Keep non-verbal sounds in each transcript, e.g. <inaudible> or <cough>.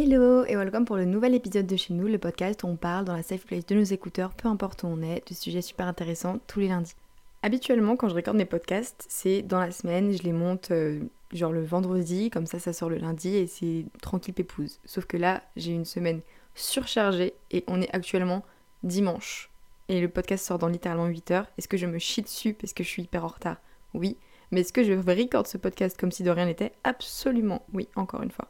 Hello et welcome pour le nouvel épisode de chez nous, le podcast où on parle dans la safe place de nos écouteurs, peu importe où on est, de sujets super intéressants tous les lundis. Habituellement, quand je recorde mes podcasts, c'est dans la semaine, je les monte euh, genre le vendredi, comme ça ça sort le lundi et c'est tranquille pépouse. Sauf que là, j'ai une semaine surchargée et on est actuellement dimanche. Et le podcast sort dans littéralement 8 heures. Est-ce que je me chie dessus parce que je suis hyper en retard? Oui. Mais est-ce que je record ce podcast comme si de rien n'était? Absolument oui, encore une fois.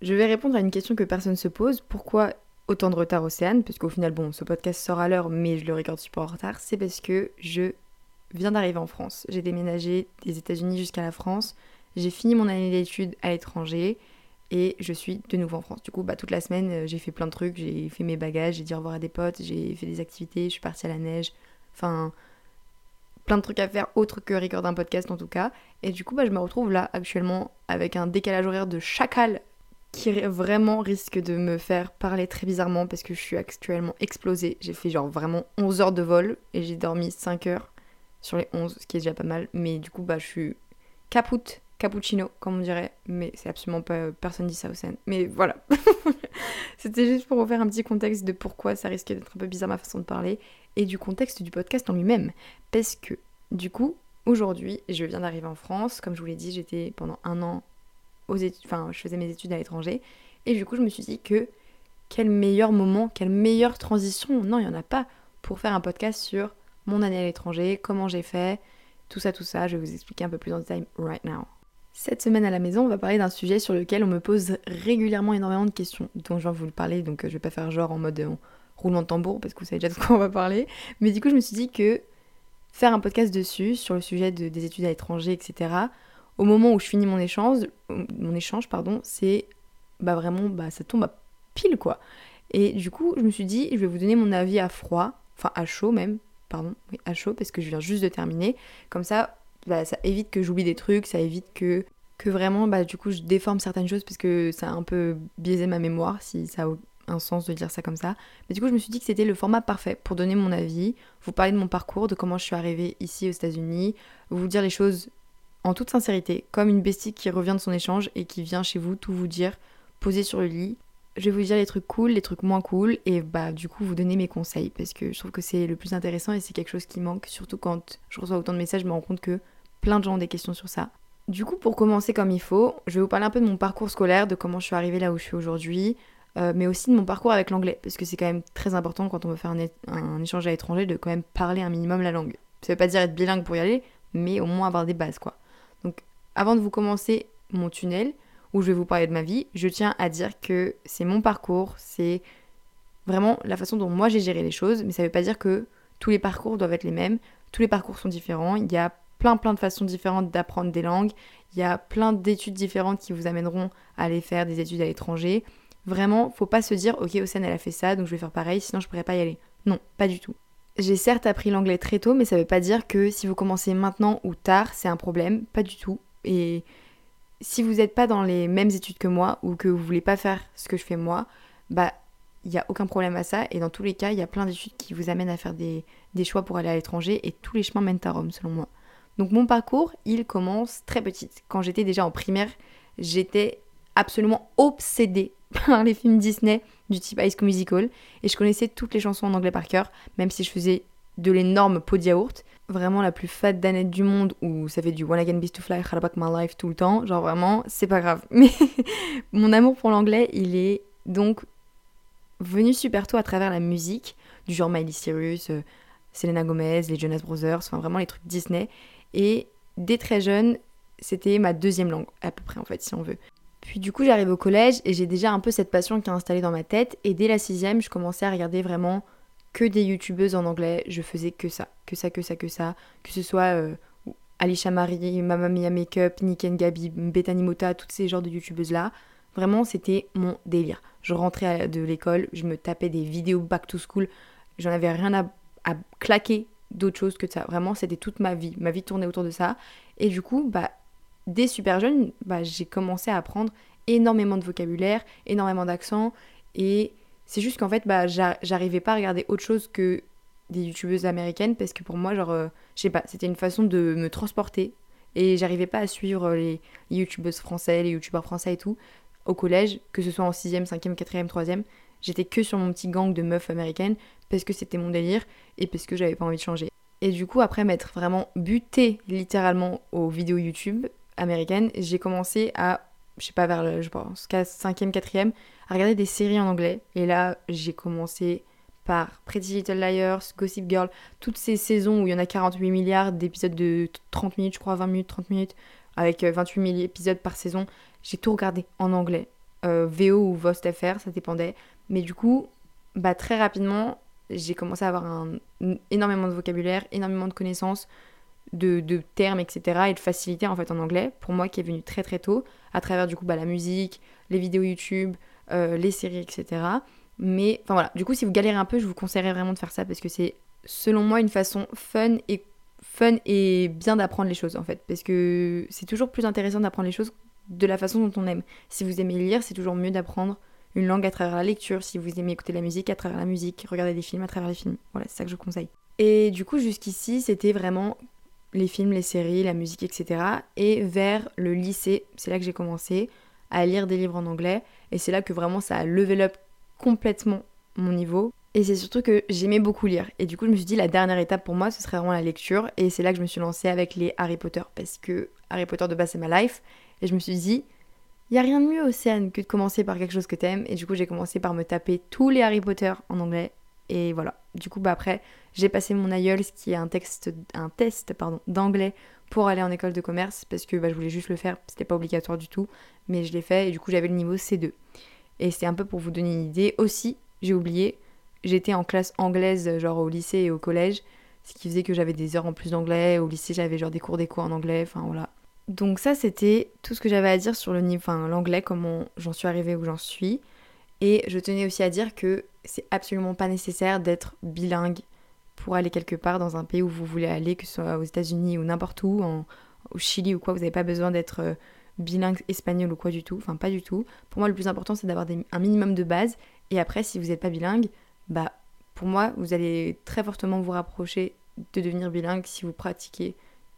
Je vais répondre à une question que personne se pose. Pourquoi autant de retard Océane Parce qu'au final, bon, ce podcast sort à l'heure, mais je le regarde super en retard. C'est parce que je viens d'arriver en France. J'ai déménagé des États-Unis jusqu'à la France. J'ai fini mon année d'études à l'étranger et je suis de nouveau en France. Du coup, bah, toute la semaine, euh, j'ai fait plein de trucs. J'ai fait mes bagages, j'ai dit au revoir à des potes, j'ai fait des activités, je suis partie à la neige. Enfin, plein de trucs à faire autres que recorder un podcast en tout cas. Et du coup, bah, je me retrouve là actuellement avec un décalage horaire de chacal qui vraiment risque de me faire parler très bizarrement parce que je suis actuellement explosée. J'ai fait genre vraiment 11 heures de vol et j'ai dormi 5 heures sur les 11, ce qui est déjà pas mal. Mais du coup, bah, je suis capoute, cappuccino, comme on dirait. Mais c'est absolument pas. Personne dit ça au scène. Mais voilà. <laughs> C'était juste pour vous faire un petit contexte de pourquoi ça risque d'être un peu bizarre ma façon de parler et du contexte du podcast en lui-même. Parce que, du coup, aujourd'hui, je viens d'arriver en France. Comme je vous l'ai dit, j'étais pendant un an enfin, je faisais mes études à l'étranger. Et du coup, je me suis dit que quel meilleur moment, quelle meilleure transition, non, il n'y en a pas, pour faire un podcast sur mon année à l'étranger, comment j'ai fait, tout ça, tout ça. Je vais vous expliquer un peu plus en détail right now. Cette semaine à la maison, on va parler d'un sujet sur lequel on me pose régulièrement énormément de questions, dont je vais vous le parler, donc euh, je vais pas faire genre en mode euh, roulement de tambour, parce que vous savez déjà de quoi on va parler. Mais du coup, je me suis dit que faire un podcast dessus, sur le sujet des études à l'étranger, etc., au moment où je finis mon échange, mon échange pardon, c'est bah vraiment bah ça tombe à pile quoi. Et du coup, je me suis dit, je vais vous donner mon avis à froid, enfin à chaud même, pardon, oui, à chaud parce que je viens juste de terminer. Comme ça, bah, ça évite que j'oublie des trucs, ça évite que vraiment bah du coup je déforme certaines choses parce que ça a un peu biaisé ma mémoire si ça a un sens de dire ça comme ça. Mais du coup, je me suis dit que c'était le format parfait pour donner mon avis, vous parler de mon parcours, de comment je suis arrivée ici aux États-Unis, vous dire les choses en toute sincérité, comme une bestie qui revient de son échange et qui vient chez vous tout vous dire, posé sur le lit. Je vais vous dire les trucs cool, les trucs moins cool, et bah du coup vous donner mes conseils, parce que je trouve que c'est le plus intéressant et c'est quelque chose qui manque, surtout quand je reçois autant de messages, je me rends compte que plein de gens ont des questions sur ça. Du coup, pour commencer comme il faut, je vais vous parler un peu de mon parcours scolaire, de comment je suis arrivée là où je suis aujourd'hui, euh, mais aussi de mon parcours avec l'anglais, parce que c'est quand même très important quand on veut faire un, un, échange à l'étranger de quand même parler un minimum la langue. Ça veut pas dire être bilingue pour y aller, mais au moins avoir des bases quoi. Donc avant de vous commencer mon tunnel, où je vais vous parler de ma vie, je tiens à dire que c'est mon parcours, c'est vraiment la façon dont moi j'ai géré les choses, mais ça ne veut pas dire que tous les parcours doivent être les mêmes, tous les parcours sont différents, il y a plein plein de façons différentes d'apprendre des langues, il y a plein d'études différentes qui vous amèneront à aller faire des études à l'étranger. Vraiment, faut pas se dire ok Océane elle a fait ça donc je vais faire pareil sinon je pourrais pas y aller. Non, pas du tout. J'ai certes appris l'anglais très tôt, mais ça veut pas dire que si vous commencez maintenant ou tard, c'est un problème. Pas du tout. Et si vous n'êtes pas dans les mêmes études que moi ou que vous voulez pas faire ce que je fais moi, bah il n'y a aucun problème à ça. Et dans tous les cas, il y a plein d'études qui vous amènent à faire des, des choix pour aller à l'étranger et tous les chemins mènent à Rome selon moi. Donc mon parcours, il commence très petite. Quand j'étais déjà en primaire, j'étais absolument obsédée <laughs> par les films Disney du type High School Musical et je connaissais toutes les chansons en anglais par cœur, même si je faisais de l'énorme pot de yaourt. Vraiment la plus fat d'Annette du monde où ça fait du One Again Beast to Fly, Back My Life tout le temps. Genre vraiment, c'est pas grave. <laughs> Mais mon amour pour l'anglais, il est donc venu super tôt à travers la musique, du genre Miley Cyrus, euh, Selena Gomez, les Jonas Brothers, enfin vraiment les trucs Disney. Et dès très jeune, c'était ma deuxième langue, à peu près en fait, si on veut. Puis du coup, j'arrive au collège et j'ai déjà un peu cette passion qui est installée dans ma tête. Et dès la sixième, je commençais à regarder vraiment que des youtubeuses en anglais. Je faisais que ça, que ça, que ça, que ça. Que ce soit euh, Alicia Marie, Mamma Mia Makeup, Nick and Bethany Mota, toutes ces genres de youtubeuses là. Vraiment, c'était mon délire. Je rentrais de l'école, je me tapais des vidéos back to school. J'en avais rien à, à claquer d'autre chose que ça. Vraiment, c'était toute ma vie. Ma vie tournait autour de ça. Et du coup, bah, dès super jeune, bah, j'ai commencé à apprendre énormément de vocabulaire, énormément d'accents, et c'est juste qu'en fait, bah, j'arrivais pas à regarder autre chose que des youtubeuses américaines, parce que pour moi, genre, euh, je sais pas, c'était une façon de me transporter, et j'arrivais pas à suivre les, youtubeuses français, les youtubeurs français et tout. au collège, que ce soit en 6ème, 5ème, 4ème, 3ème, j'étais que sur mon petit gang de meufs américaines parce que c'était mon délire et parce que j'avais pas envie de changer. Et du coup, après m'être vraiment butée littéralement aux vidéos YouTube américaines, j'ai commencé à, je sais pas, vers le, je pense, 5ème, 4ème, à regarder des séries en anglais. Et là, j'ai commencé par Pretty Little Liars, Gossip Girl, toutes ces saisons où il y en a 48 milliards d'épisodes de 30 minutes, je crois, 20 minutes, 30 minutes, avec 28 euh, 000 épisodes par saison. J'ai tout regardé en anglais. Euh, VO ou VOST-FR, ça dépendait. Mais du coup, bah, très rapidement, j'ai commencé à avoir un, énormément de vocabulaire, énormément de connaissances, de, termes, etc. et de facilité en fait en anglais, pour moi qui est venu très très tôt, à travers du coup bah, la musique, les vidéos YouTube, euh, les séries, etc. Mais enfin voilà, du coup si vous galérez un peu, je vous conseillerais vraiment de faire ça parce que c'est selon moi une façon fun et fun et bien d'apprendre les choses en fait. Parce que c'est toujours plus intéressant d'apprendre les choses de la façon dont on aime. Si vous aimez lire, c'est toujours mieux d'apprendre une langue à travers la lecture. Si vous aimez écouter la musique, à travers la musique. Regarder des films à travers les films. Voilà, c'est ça que je conseille. Et du coup, jusqu'ici, c'était vraiment les films, les séries, la musique, etc. Et vers le lycée, c'est là que j'ai commencé à lire des livres en anglais. Et c'est là que vraiment ça a level up complètement mon niveau. Et c'est surtout que j'aimais beaucoup lire. Et du coup, je me suis dit, la dernière étape pour moi, ce serait vraiment la lecture. Et c'est là que je me suis lancée avec les Harry Potter. Parce que Harry Potter de base, c'est ma life. Et je me suis dit, il n'y a rien de mieux, Océane, que de commencer par quelque chose que t'aimes. Et du coup, j'ai commencé par me taper tous les Harry Potter en anglais. Et voilà. Du coup, bah après, j'ai passé mon IELTS, qui est un, texte, un test d'anglais pour aller en école de commerce. Parce que bah, je voulais juste le faire. C'était pas obligatoire du tout. Mais je l'ai fait. Et du coup, j'avais le niveau C2. Et c'est un peu pour vous donner une idée. Aussi, j'ai oublié, j'étais en classe anglaise, genre au lycée et au collège. Ce qui faisait que j'avais des heures en plus d'anglais. Au lycée, j'avais genre des cours d'éco en anglais. Enfin voilà. Donc ça, c'était tout ce que j'avais à dire sur le niveau, enfin l'anglais, comment j'en suis arrivée où j'en suis. Et je tenais aussi à dire que c'est absolument pas nécessaire d'être bilingue pour aller quelque part dans un pays où vous voulez aller, que ce soit aux États-Unis ou n'importe où, au Chili ou quoi. Vous n'avez pas besoin d'être euh, bilingue espagnol ou quoi du tout. Enfin, pas du tout. Pour moi, le plus important, c'est d'avoir un minimum de base. Et après, si vous n'êtes pas bilingue, bah, pour moi, vous allez très fortement vous rapprocher de devenir bilingue si vous pratiquez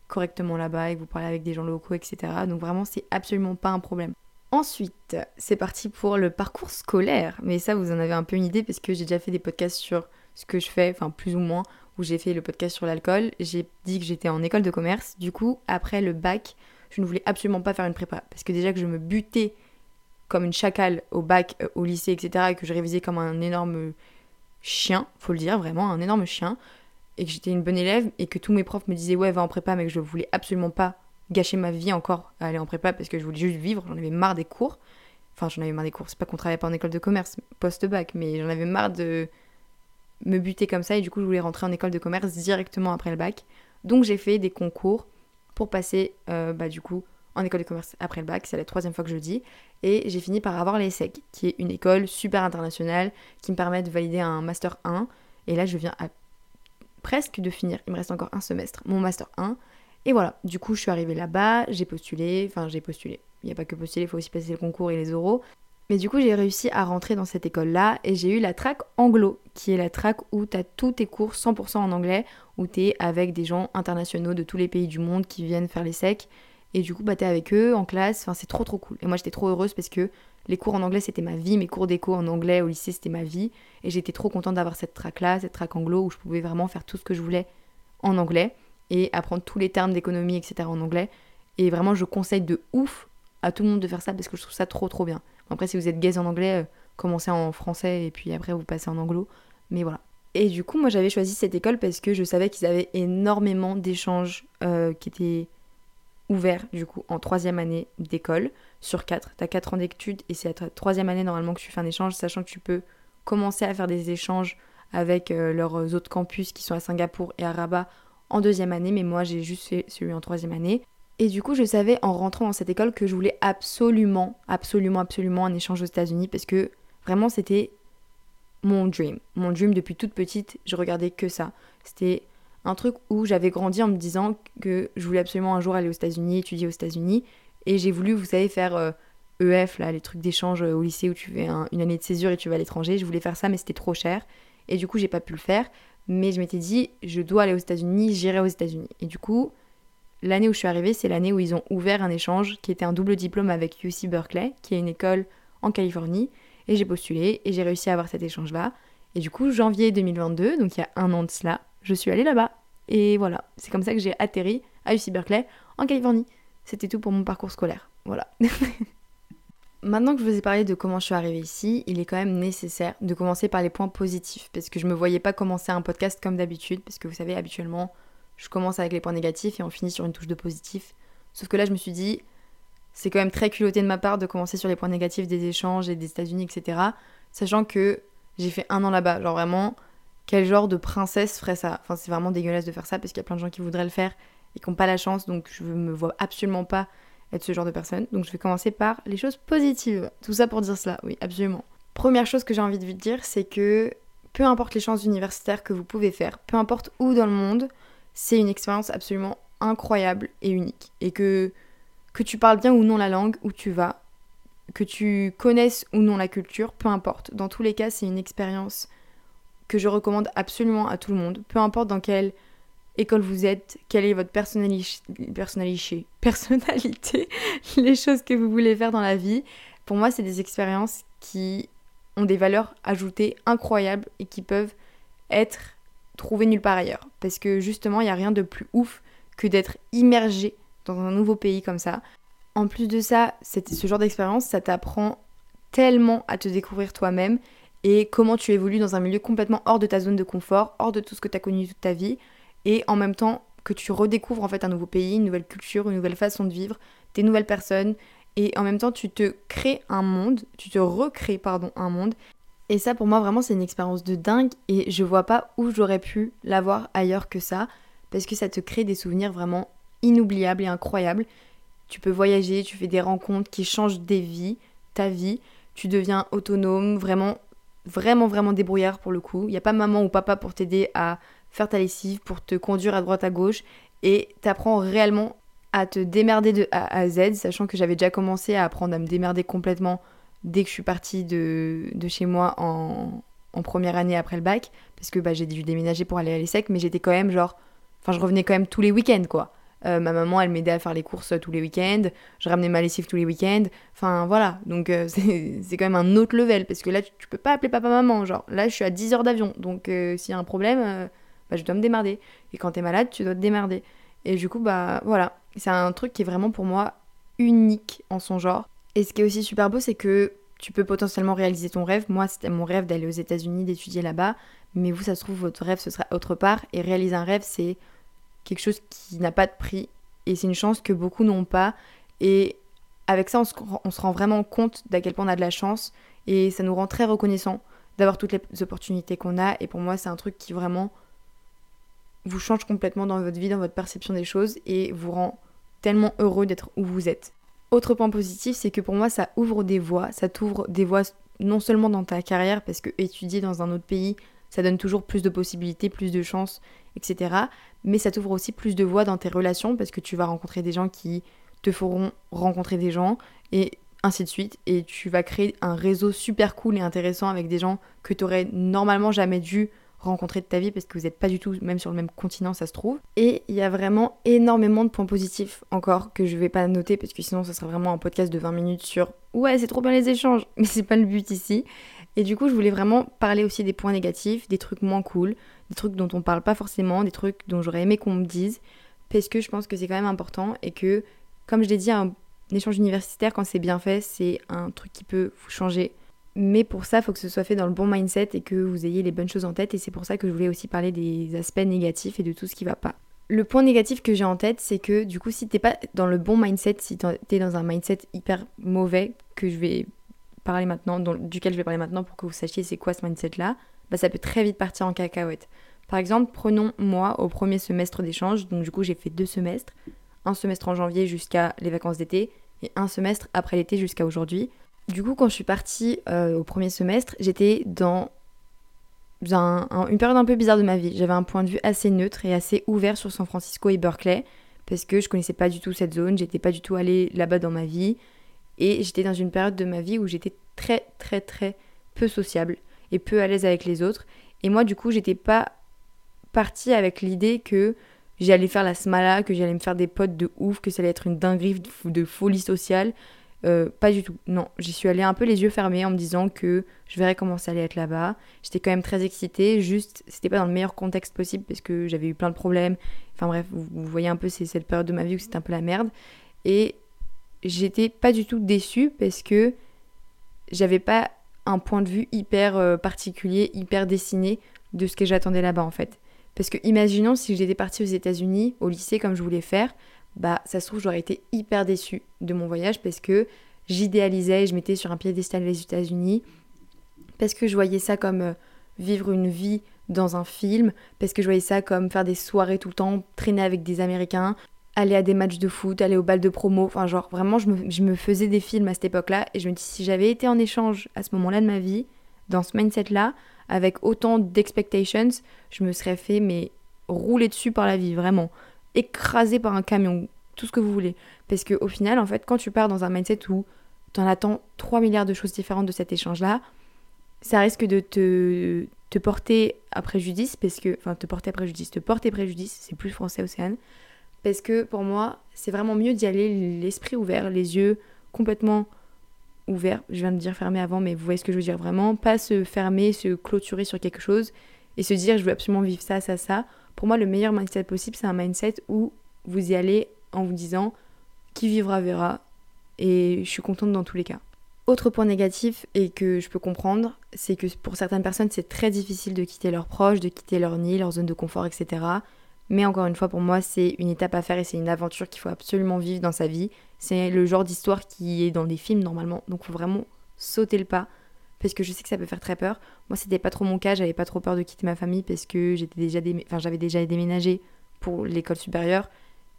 correctement là-bas et que vous parlez avec des gens locaux, etc. Donc vraiment, c'est absolument pas un problème. Ensuite, c'est parti pour le parcours scolaire. Mais ça, vous en avez un peu une idée parce que j'ai déjà fait des podcasts sur ce que je fais, enfin plus ou moins, où j'ai fait le podcast sur l'alcool. J'ai dit que j'étais en école de commerce. Du coup, après le bac, je ne voulais absolument pas faire une prépa. Parce que déjà que je me butais comme une chacale au bac, euh, au lycée, etc. et que je révisais comme un énorme chien, faut le dire, vraiment, un énorme chien et que j'étais une bonne élève et que tous mes profs me disaient ouais va en prépa mais que je voulais absolument pas gâcher ma vie encore à aller en prépa parce que je voulais juste vivre, j'en avais marre des cours. Enfin j'en avais marre des cours, c'est pas qu'on travaillait pas en école de commerce post-bac, mais j'en avais marre de me buter comme ça et du coup je voulais rentrer en école de commerce directement après le bac. Donc j'ai fait des concours pour passer euh, bah, du coup en école de commerce après le bac, c'est la troisième fois que je le dis, et j'ai fini par avoir l'ESSEC, qui est une école super internationale qui me permet de valider un master 1, et là je viens à presque de finir, il me reste encore un semestre, mon master 1. Et voilà, du coup je suis arrivée là-bas, j'ai postulé, enfin j'ai postulé. Il n'y a pas que postuler, il faut aussi passer le concours et les oraux. Mais du coup j'ai réussi à rentrer dans cette école-là et j'ai eu la track anglo, qui est la track où tu as tous tes cours 100% en anglais, où tu es avec des gens internationaux de tous les pays du monde qui viennent faire les secs. Et du coup bah avec eux en classe, enfin c'est trop trop cool. Et moi j'étais trop heureuse parce que les cours en anglais, c'était ma vie. Mes cours d'éco en anglais au lycée, c'était ma vie. Et j'étais trop contente d'avoir cette track-là, cette track anglo, où je pouvais vraiment faire tout ce que je voulais en anglais et apprendre tous les termes d'économie, etc. en anglais. Et vraiment, je conseille de ouf à tout le monde de faire ça parce que je trouve ça trop trop bien. Après, si vous êtes gaze en anglais, euh, commencez en français et puis après vous passez en anglo. Mais voilà. Et du coup, moi j'avais choisi cette école parce que je savais qu'ils avaient énormément d'échanges euh, qui étaient ouvert du coup en troisième année d'école sur quatre. Tu as quatre ans d'études et c'est à ta troisième année normalement que tu fais un échange, sachant que tu peux commencer à faire des échanges avec euh, leurs autres campus qui sont à Singapour et à Rabat en deuxième année, mais moi j'ai juste fait celui en troisième année. Et du coup, je savais en rentrant dans cette école que je voulais absolument, absolument, absolument un échange aux États-Unis parce que vraiment c'était mon dream. Mon dream depuis toute petite, je regardais que ça. C'était un truc où j'avais grandi en me disant que je voulais absolument un jour aller aux États-Unis, étudier aux États-Unis. Et j'ai voulu, vous savez, faire EF, euh, e là, les trucs d'échange euh, au lycée où tu fais une année de césure et tu vas à l'étranger. Je voulais faire ça, mais c'était trop cher. Et du coup, j'ai pas pu le faire. Mais je m'étais dit, je dois aller aux États-Unis, j'irai aux États-Unis. Et du coup, l'année où je suis arrivée, c'est l'année où ils ont ouvert un échange qui était un double diplôme avec UC Berkeley, qui est une école en Californie. Et j'ai postulé et j'ai réussi à avoir cet échange-là. Et du coup, janvier 2022, donc il y a un an de cela, je suis allée là-bas. Et voilà, c'est comme ça que j'ai atterri à UC Berkeley, en Californie. C'était tout pour mon parcours scolaire. Voilà. <laughs> Maintenant que je vous ai parlé de comment je suis arrivée ici, il est quand même nécessaire de commencer par les points positifs, parce que je me voyais pas commencer un podcast comme d'habitude, parce que vous savez, habituellement, je commence avec les points négatifs et on finit sur une touche de positif. Sauf que là, je me suis dit, c'est quand même très culotté de ma part de commencer sur les points négatifs des échanges et des États-Unis, etc. Sachant que j'ai fait un an là-bas. Genre vraiment, quel genre de princesse ferait ça? Enfin, c'est vraiment dégueulasse de faire ça parce qu'il y a plein de gens qui voudraient le faire et qui n'ont pas la chance, donc je me vois absolument pas être ce genre de personne. Donc je vais commencer par les choses positives. Tout ça pour dire cela, oui, absolument. Première chose que j'ai envie de vous dire, c'est que peu importe les chances universitaires que vous pouvez faire, peu importe où dans le monde, c'est une expérience absolument incroyable et unique. Et que, que tu parles bien ou non la langue où tu vas, que tu connaisses ou non la culture, peu importe. Dans tous les cas, c'est une expérience que je recommande absolument à tout le monde, peu importe dans quelle école vous êtes, quelle est votre personnalité, personnalité, <laughs> les choses que vous voulez faire dans la vie. Pour moi, c'est des expériences qui ont des valeurs ajoutées incroyables et qui peuvent être trouvées nulle part ailleurs. Parce que justement, il n'y a rien de plus ouf que d'être immergé dans un nouveau pays comme ça. En plus de ça, ce genre d'expérience, ça t'apprend tellement à te découvrir toi-même et comment tu évolues dans un milieu complètement hors de ta zone de confort, hors de tout ce que tu as connu toute ta vie et en même temps que tu redécouvres en fait un nouveau pays, une nouvelle culture, une nouvelle façon de vivre, des nouvelles personnes. Et en même temps tu te crées un monde, tu te recrées pardon un monde. Et ça pour moi vraiment c'est une expérience de dingue. Et je vois pas où j'aurais pu l'avoir ailleurs que ça. Parce que ça te crée des souvenirs vraiment inoubliables et incroyables. Tu peux voyager, tu fais des rencontres qui changent des vies, ta vie, tu deviens autonome, vraiment vraiment vraiment débrouillard pour le coup. Il n'y a pas maman ou papa pour t'aider à faire ta lessive, pour te conduire à droite à gauche et t'apprends réellement à te démerder de A à Z, sachant que j'avais déjà commencé à apprendre à me démerder complètement dès que je suis partie de, chez moi en, première année après le bac, parce que bah, j'ai dû déménager pour aller à l'ESSEC, mais j'étais quand même genre, enfin je revenais quand même tous les week-ends quoi. Euh, ma maman, elle m'aidait à faire les courses tous les week-ends. Je ramenais ma lessive tous les week-ends. Enfin, voilà. Donc, euh, <laughs> c'est quand même un autre level. Parce que là, tu, peux pas appeler papa-maman. Genre, là, je suis à 10 heures d'avion. Donc, euh, s'il y a un problème, bah, je dois me démerder. Et quand t'es malade, tu dois te démerder. Et du coup, bah voilà, c'est un truc qui est vraiment pour moi unique en son genre. Et ce qui est aussi super beau, c'est que tu peux potentiellement réaliser ton rêve. Moi, c'était mon rêve d'aller aux États-Unis, d'étudier là-bas. Mais vous, ça se trouve, votre rêve, ce sera autre part. Et réaliser un rêve, c'est quelque chose qui n'a pas de prix. Et c'est une chance que beaucoup n'ont pas. Et avec ça, on se, on se rend vraiment compte d'à quel point on a de la chance. Et ça nous rend très reconnaissants d'avoir toutes les opportunités qu'on a. Et pour moi, c'est un truc qui vraiment vous change complètement dans votre vie, dans votre perception des choses et vous rend tellement heureux d'être où vous êtes. Autre point positif, c'est que pour moi, ça ouvre des voies. Ça t'ouvre des voies non seulement dans ta carrière, parce que étudier dans un autre pays, ça donne toujours plus de possibilités, plus de chances, etc. Mais ça t'ouvre aussi plus de voies dans tes relations, parce que tu vas rencontrer des gens qui te feront rencontrer des gens, et ainsi de suite. Et tu vas créer un réseau super cool et intéressant avec des gens que tu aurais normalement jamais dû rencontrer de ta vie parce que vous n'êtes pas du tout même sur le même continent, ça se trouve. Et il y a vraiment énormément de points positifs encore que je vais pas noter parce que sinon ça serait vraiment un podcast de 20 minutes sur ouais, c'est trop bien les échanges, <laughs> mais c'est pas le but ici. Et du coup, je voulais vraiment parler aussi des points négatifs, des trucs moins cool, des trucs dont on parle pas forcément, des trucs dont j'aurais aimé qu'on me dise parce que je pense que c'est quand même important et que comme je l'ai dit un échange universitaire quand c'est bien fait, c'est un truc qui peut vous changer mais pour ça, il faut que ce soit fait dans le bon mindset et que vous ayez les bonnes choses en tête. Et c'est pour ça que je voulais aussi parler des aspects négatifs et de tout ce qui va pas. Le point négatif que j'ai en tête, c'est que du coup, si t'es pas dans le bon mindset, si t'es dans un mindset hyper mauvais, que je vais parler maintenant, duquel je vais parler maintenant pour que vous sachiez c'est quoi ce mindset-là, bah ça peut très vite partir en cacahuète. Par exemple, prenons moi au premier semestre d'échange, donc du coup j'ai fait deux semestres, un semestre en janvier jusqu'à les vacances d'été et un semestre après l'été jusqu'à aujourd'hui. Du coup, quand je suis partie euh, au premier semestre, j'étais dans une période un peu bizarre de ma vie. J'avais un point de vue assez neutre et assez ouvert sur San Francisco et Berkeley parce que je connaissais pas du tout cette zone, j'étais pas du tout allée là-bas dans ma vie et j'étais dans une période de ma vie où j'étais très très très peu sociable et peu à l'aise avec les autres et moi du coup, j'étais pas partie avec l'idée que j'allais faire la smala, que j'allais me faire des potes de ouf, que ça allait être une dinguerie de folie sociale Euh, pas du tout. Non, j'y suis allée un peu les yeux fermés en me disant que je verrais comment ça allait être là-bas. J'étais quand même très excitée, juste c'était pas dans le meilleur contexte possible parce que j'avais eu plein de problèmes. Enfin bref, vous, voyez un peu c'est cette période de ma vie où c'était un peu la merde. Et j'étais pas du tout déçue parce que j'avais pas un point de vue hyper euh, particulier, hyper dessiné de ce que j'attendais là-bas en fait. Parce que imaginons si j'étais partie aux États-Unis, au lycée comme je voulais faire, bah ça se trouve j'aurais été hyper déçue de mon voyage parce que j'idéalisais, je mettais sur un piédestal les États-Unis, parce que je voyais ça comme euh, vivre une vie dans un film, parce que je voyais ça comme faire des soirées tout le temps, traîner avec des Américains, aller à des matchs de foot, aller au bal de promo, enfin genre vraiment je me, je me faisais des films à cette époque-là et je me dis si j'avais été en échange à ce moment-là de ma vie, dans ce mindset-là, avec autant d'expectations, je me serais fait mais rouler dessus par la vie, vraiment écrasé par un camion, tout ce que vous voulez. Parce qu'au final, en fait, quand tu pars dans un mindset où tu en attends 3 milliards de choses différentes de cet échange-là, ça risque de te, te porter à préjudice, parce que, enfin, te porter à préjudice, te porter préjudice, c'est plus français, Océane, parce que pour moi, c'est vraiment mieux d'y aller l'esprit ouvert, les yeux complètement ouverts. Je viens de dire fermé avant, mais vous voyez ce que je veux dire vraiment. Pas se fermer, se clôturer sur quelque chose et se dire je veux absolument vivre ça, ça, ça. Pour moi, le meilleur mindset possible, c'est un mindset où vous y allez en vous disant qui vivra verra et je suis contente dans tous les cas. Autre point négatif et que je peux comprendre, c'est que pour certaines personnes, c'est très difficile de quitter leurs proches, de quitter leur nid, leur zone de confort, etc. Mais encore une fois, pour moi, c'est une étape à faire et c'est une aventure qu'il faut absolument vivre dans sa vie. C'est le genre d'histoire qui est dans des films normalement, donc il faut vraiment sauter le pas parce que je sais que ça peut faire très peur. Moi, c'était pas trop mon cas, j'avais pas trop peur de quitter ma famille parce que j'étais déjà j'avais déjà déménagé pour l'école supérieure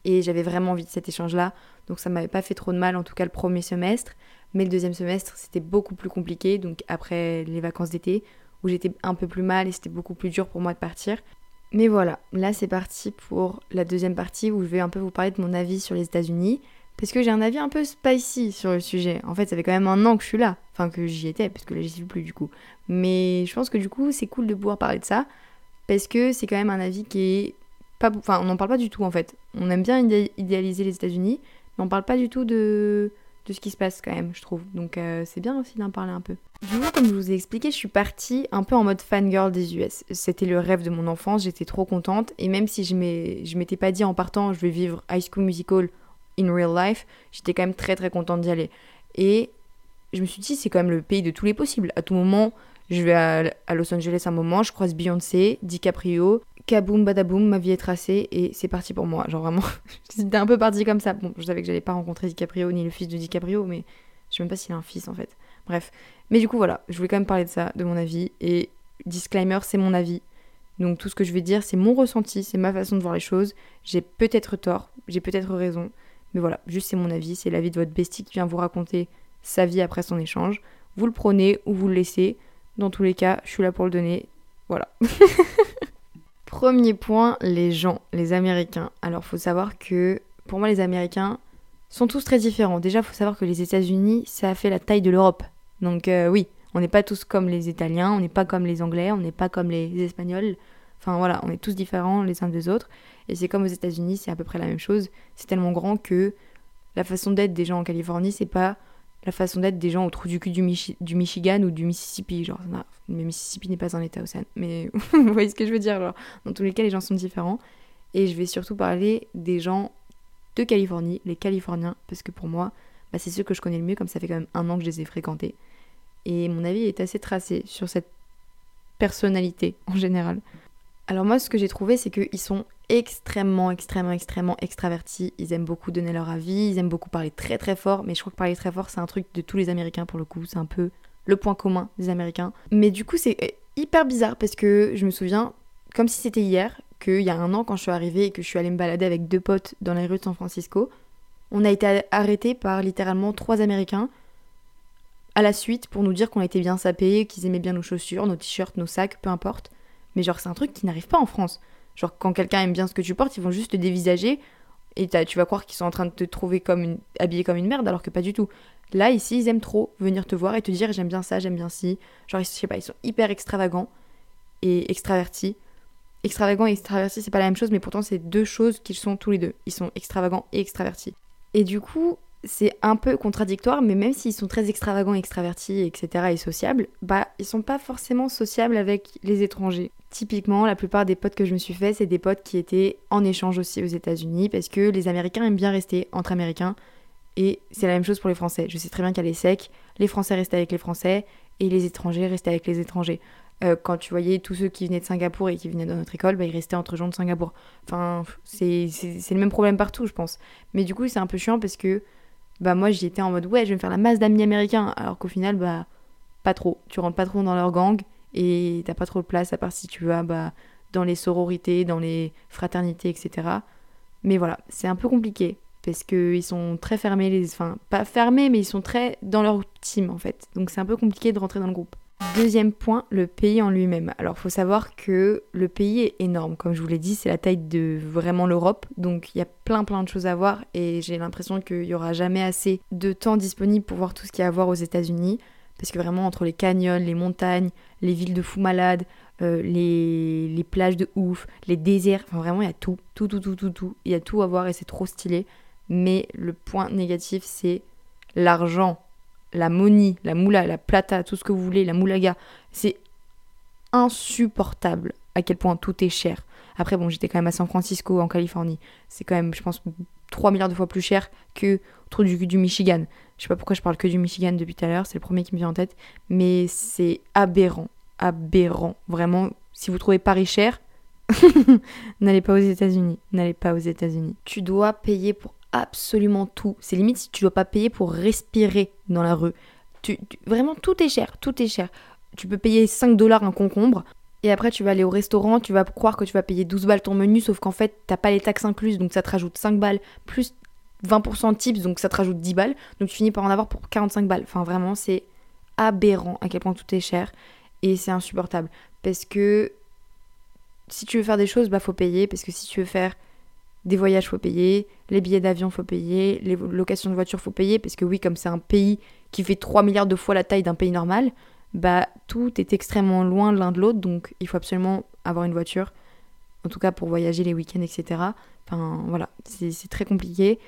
et j'avais vraiment envie de cet échange-là. Donc ça m'avait pas fait trop de mal, en tout cas le premier semestre. Mais le deuxième semestre, c'était beaucoup plus compliqué, donc après les vacances d'été, où j'étais un peu plus mal et c'était beaucoup plus dur pour moi de partir. Mais voilà, là c'est parti pour la deuxième partie où je vais un peu vous parler de mon avis sur les États-Unis parce que j'ai un avis un peu spicy sur le sujet. En fait, ça fait quand même un an que je suis là, enfin que j'y étais, parce que là j'y suis plus du coup. Mais je pense que du coup, c'est cool de pouvoir parler de ça, parce que c'est quand même un avis qui est pas, enfin, on n'en parle pas du tout en fait. On aime bien idéaliser les États-Unis, mais on parle pas du tout de de ce qui se passe quand même, je trouve. Donc euh, c'est bien aussi d'en parler un peu. Du coup, comme je vous ai expliqué, je suis partie un peu en mode fangirl des US. C'était le rêve de mon enfance, j'étais trop contente. Et même si je m'étais pas dit en partant, je vais vivre High School Musical in real life, j'étais quand même très très contente d'y aller. Et je me suis dit, c'est quand même le pays de tous les possibles. À tout moment, je vais à, Los Angeles un moment, je croise Beyoncé, DiCaprio, kaboom badaboom, ma vie est tracée et c'est parti pour moi. Genre vraiment, <laughs> j'étais un peu parti comme ça. Bon, je savais que j'allais pas rencontrer DiCaprio ni le fils de DiCaprio, mais je sais même pas s'il a un fils en fait. Bref. Mais du coup, voilà, je voulais quand même parler de ça, de mon avis. Et disclaimer, c'est mon avis. Donc tout ce que je vais dire, c'est mon ressenti, c'est ma façon de voir les choses. J'ai peut-être tort, j'ai peut-être raison. Mais voilà, juste c'est mon avis, c'est l'avis de votre bestie qui vient vous raconter sa vie après son échange. Vous le prenez ou vous le laissez. Dans tous les cas, je suis là pour le donner. Voilà. <laughs> Premier point, les gens, les Américains. Alors, faut savoir que pour moi, les Américains sont tous très différents. Déjà, faut savoir que les États-Unis, ça a fait la taille de l'Europe. Donc, euh, oui, on n'est pas tous comme les Italiens, on n'est pas comme les Anglais, on n'est pas comme les Espagnols. Enfin, voilà, on est tous différents les uns des autres. Et c'est comme aux États-Unis, c'est à peu près la même chose. C'est tellement grand que la façon d'être des gens en Californie, c'est pas la façon d'être des gens au trou du cul du, Michigan ou du Mississippi. Genre, mais Mississippi n'est pas un état océan. Mais <laughs> vous voyez ce que je veux dire. Genre, dans tous les cas, les gens sont différents. Et je vais surtout parler des gens de Californie, les Californiens, parce que pour moi, bah, c'est ceux que je connais le mieux, comme ça fait quand même un an que je les ai fréquentés. Et mon avis est assez tracé sur cette personnalité en général. Alors moi, ce que j'ai trouvé, c'est qu'ils sont extrêmement, extrêmement, extrêmement extravertis. Ils aiment beaucoup donner leur avis, ils aiment beaucoup parler très très fort, mais je crois que parler très fort, c'est un truc de tous les Américains pour le coup, c'est un peu le point commun des Américains. Mais du coup, c'est hyper bizarre parce que je me souviens, comme si c'était hier, qu'il y a un an quand je suis arrivée et que je suis allée me balader avec deux potes dans les rues de San Francisco, on a été arrêtés par littéralement trois Américains à la suite pour nous dire qu'on était bien sapés, qu'ils aimaient bien nos chaussures, nos t-shirts, nos sacs, peu importe. Mais genre, c'est un truc qui n'arrive pas en France. Genre, quand quelqu'un aime bien ce que tu portes, ils vont juste te dévisager et tu vas croire qu'ils sont en train de te trouver comme une, habillé comme une merde, alors que pas du tout. Là, ici, ils aiment trop venir te voir et te dire j'aime bien ça, j'aime bien ci. Genre, je sais pas, ils sont hyper extravagants et extravertis. Extravagants et extravertis, c'est pas la même chose, mais pourtant, c'est deux choses qu'ils sont tous les deux. Ils sont extravagants et extravertis. Et du coup, c'est un peu contradictoire, mais même s'ils sont très extravagants, extravertis, etc. et sociables, bah ils sont pas forcément sociables avec les étrangers. Typiquement, la plupart des potes que je me suis fait, c'est des potes qui étaient en échange aussi aux États-Unis, parce que les Américains aiment bien rester entre Américains, et c'est la même chose pour les Français. Je sais très bien qu'à l'ESSEC, les Français restaient avec les Français, et les étrangers restaient avec les étrangers. Euh, quand tu voyais tous ceux qui venaient de Singapour et qui venaient dans notre école, bah, ils restaient entre gens de Singapour. Enfin, c'est le même problème partout, je pense. Mais du coup, c'est un peu chiant parce que bah moi j'y étais en mode ouais, je vais me faire la masse d'amis américains, alors qu'au final, bah pas trop. Tu rentres pas trop dans leur gang et t'as pas trop de place à part si tu vas bah, dans les sororités, dans les fraternités, etc. Mais voilà, c'est un peu compliqué parce qu'ils sont très fermés, les... enfin pas fermés, mais ils sont très dans leur team en fait. Donc c'est un peu compliqué de rentrer dans le groupe. Deuxième point, le pays en lui-même. Alors, faut savoir que le pays est énorme. Comme je vous l'ai dit, c'est la taille de vraiment l'Europe. Donc, il y a plein plein de choses à voir et j'ai l'impression qu'il y aura jamais assez de temps disponible pour voir tout ce qu'il y a à voir aux États-Unis. Parce que vraiment, entre les canyons, les montagnes, les villes de fous malades, euh, les, les, plages de ouf, les déserts, enfin vraiment, il y a tout, tout, tout, tout, tout, tout. Il y a tout à voir et c'est trop stylé. Mais le point négatif, c'est l'argent la moni, la moula, la plata, tout ce que vous voulez, la moulaga. C'est insupportable à quel point tout est cher. Après, bon, j'étais quand même à San Francisco, en Californie. C'est quand même, je pense, 3 milliards de fois plus cher que autour du, du Michigan. Je sais pas pourquoi je parle que du Michigan depuis tout à l'heure, c'est le premier qui me vient en tête. Mais c'est aberrant. Aberrant. Vraiment, si vous trouvez Paris cher, <laughs> n'allez pas aux États-Unis. N'allez pas aux États-Unis. Tu dois payer pour absolument tout. C'est limite si tu dois pas payer pour respirer dans la rue. Tu, vraiment, tout est cher, tout est cher. Tu peux payer 5 dollars un concombre. Et après, tu vas aller au restaurant, tu vas croire que tu vas payer 12 balles ton menu, sauf qu'en fait, t'as pas les taxes incluses, donc ça te rajoute 5 balles, plus 20% de tips, donc ça te rajoute 10 balles. Donc tu finis par en avoir pour 45 balles. Enfin, vraiment, c'est aberrant à quel point tout est cher. Et c'est insupportable. Parce que si tu veux faire des choses, bah faut payer. Parce que si tu veux faire des voyages, faut payer. Les billets d'avion, faut payer. Les locations de voiture, faut payer. Parce que oui, comme c'est un pays qui fait 3 milliards de fois la taille d'un pays normal, bah tout est extrêmement loin l'un de l'autre. Donc il faut absolument avoir une voiture. En tout cas pour voyager les week-ends, etc. Enfin voilà, c'est très compliqué.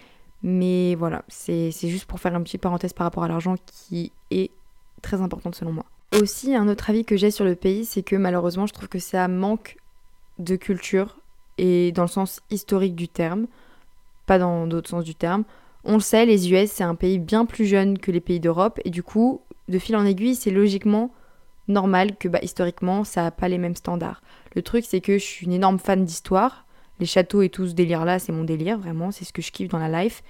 Mais voilà, c'est juste pour faire un petit parenthèse par rapport à l'argent qui est très importante selon moi. Aussi, un autre avis que j'ai sur le pays, c'est que malheureusement, je trouve que ça manque de culture et dans le sens historique du terme, pas dans d'autres sens du terme. On le sait, les US, c'est un pays bien plus jeune que les pays d'Europe, et du coup, de fil en aiguille, c'est logiquement normal que bah, historiquement, ça n'a pas les mêmes standards. Le truc, c'est que je suis une énorme fan d'histoire. Les châteaux et tout ce délire-là, c'est mon délire, vraiment, c'est ce que je kiffe dans la life.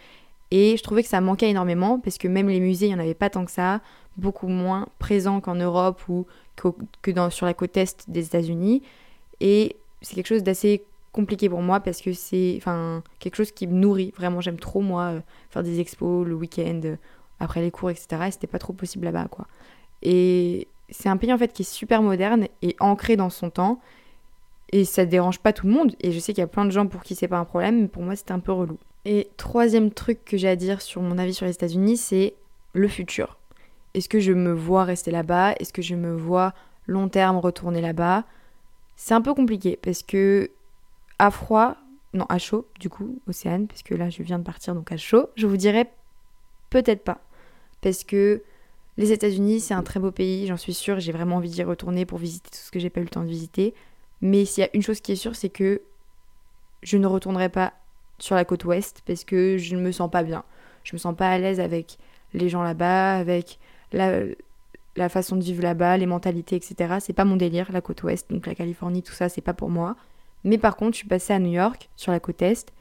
Et je trouvais que ça manquait énormément, parce que même les musées, il n'y en avait pas tant que ça, beaucoup moins présents qu'en Europe ou que, sur la côte est des États-Unis. Et c'est quelque chose d'assez compliqué pour moi parce que c'est enfin quelque chose qui me nourrit. Vraiment j'aime trop moi euh, faire des expos le week-end euh, après les cours etc et c'était pas trop possible là-bas quoi. Et c'est un pays en fait qui est super moderne et ancré dans son temps et ça dérange pas tout le monde et je sais qu'il y a plein de gens pour qui c'est pas un problème mais pour moi c'était un peu relou. Et troisième truc que j'ai à dire sur mon avis sur les États-Unis c'est le futur. Est-ce que je me vois rester là-bas? Est-ce que je me vois long terme retourner là-bas? C'est un peu compliqué parce que à froid, non à chaud du coup, Océane, parce que là je viens de partir donc à chaud, je vous dirais peut-être pas. Parce que les États-Unis, c'est un très beau pays, j'en suis sûre, j'ai vraiment envie d'y retourner pour visiter tout ce que j'ai pas eu le temps de visiter. Mais s'il y a une chose qui est sûre, c'est que je ne retournerai pas sur la côte ouest parce que je ne me sens pas bien. Je me sens pas à l'aise avec les gens là-bas, avec la, la façon de vivre là-bas, les mentalités, etc. C'est pas mon délire, la côte ouest, donc la Californie, tout ça, c'est pas pour moi. Mais par contre, je suis passée à New York, sur la côte Est,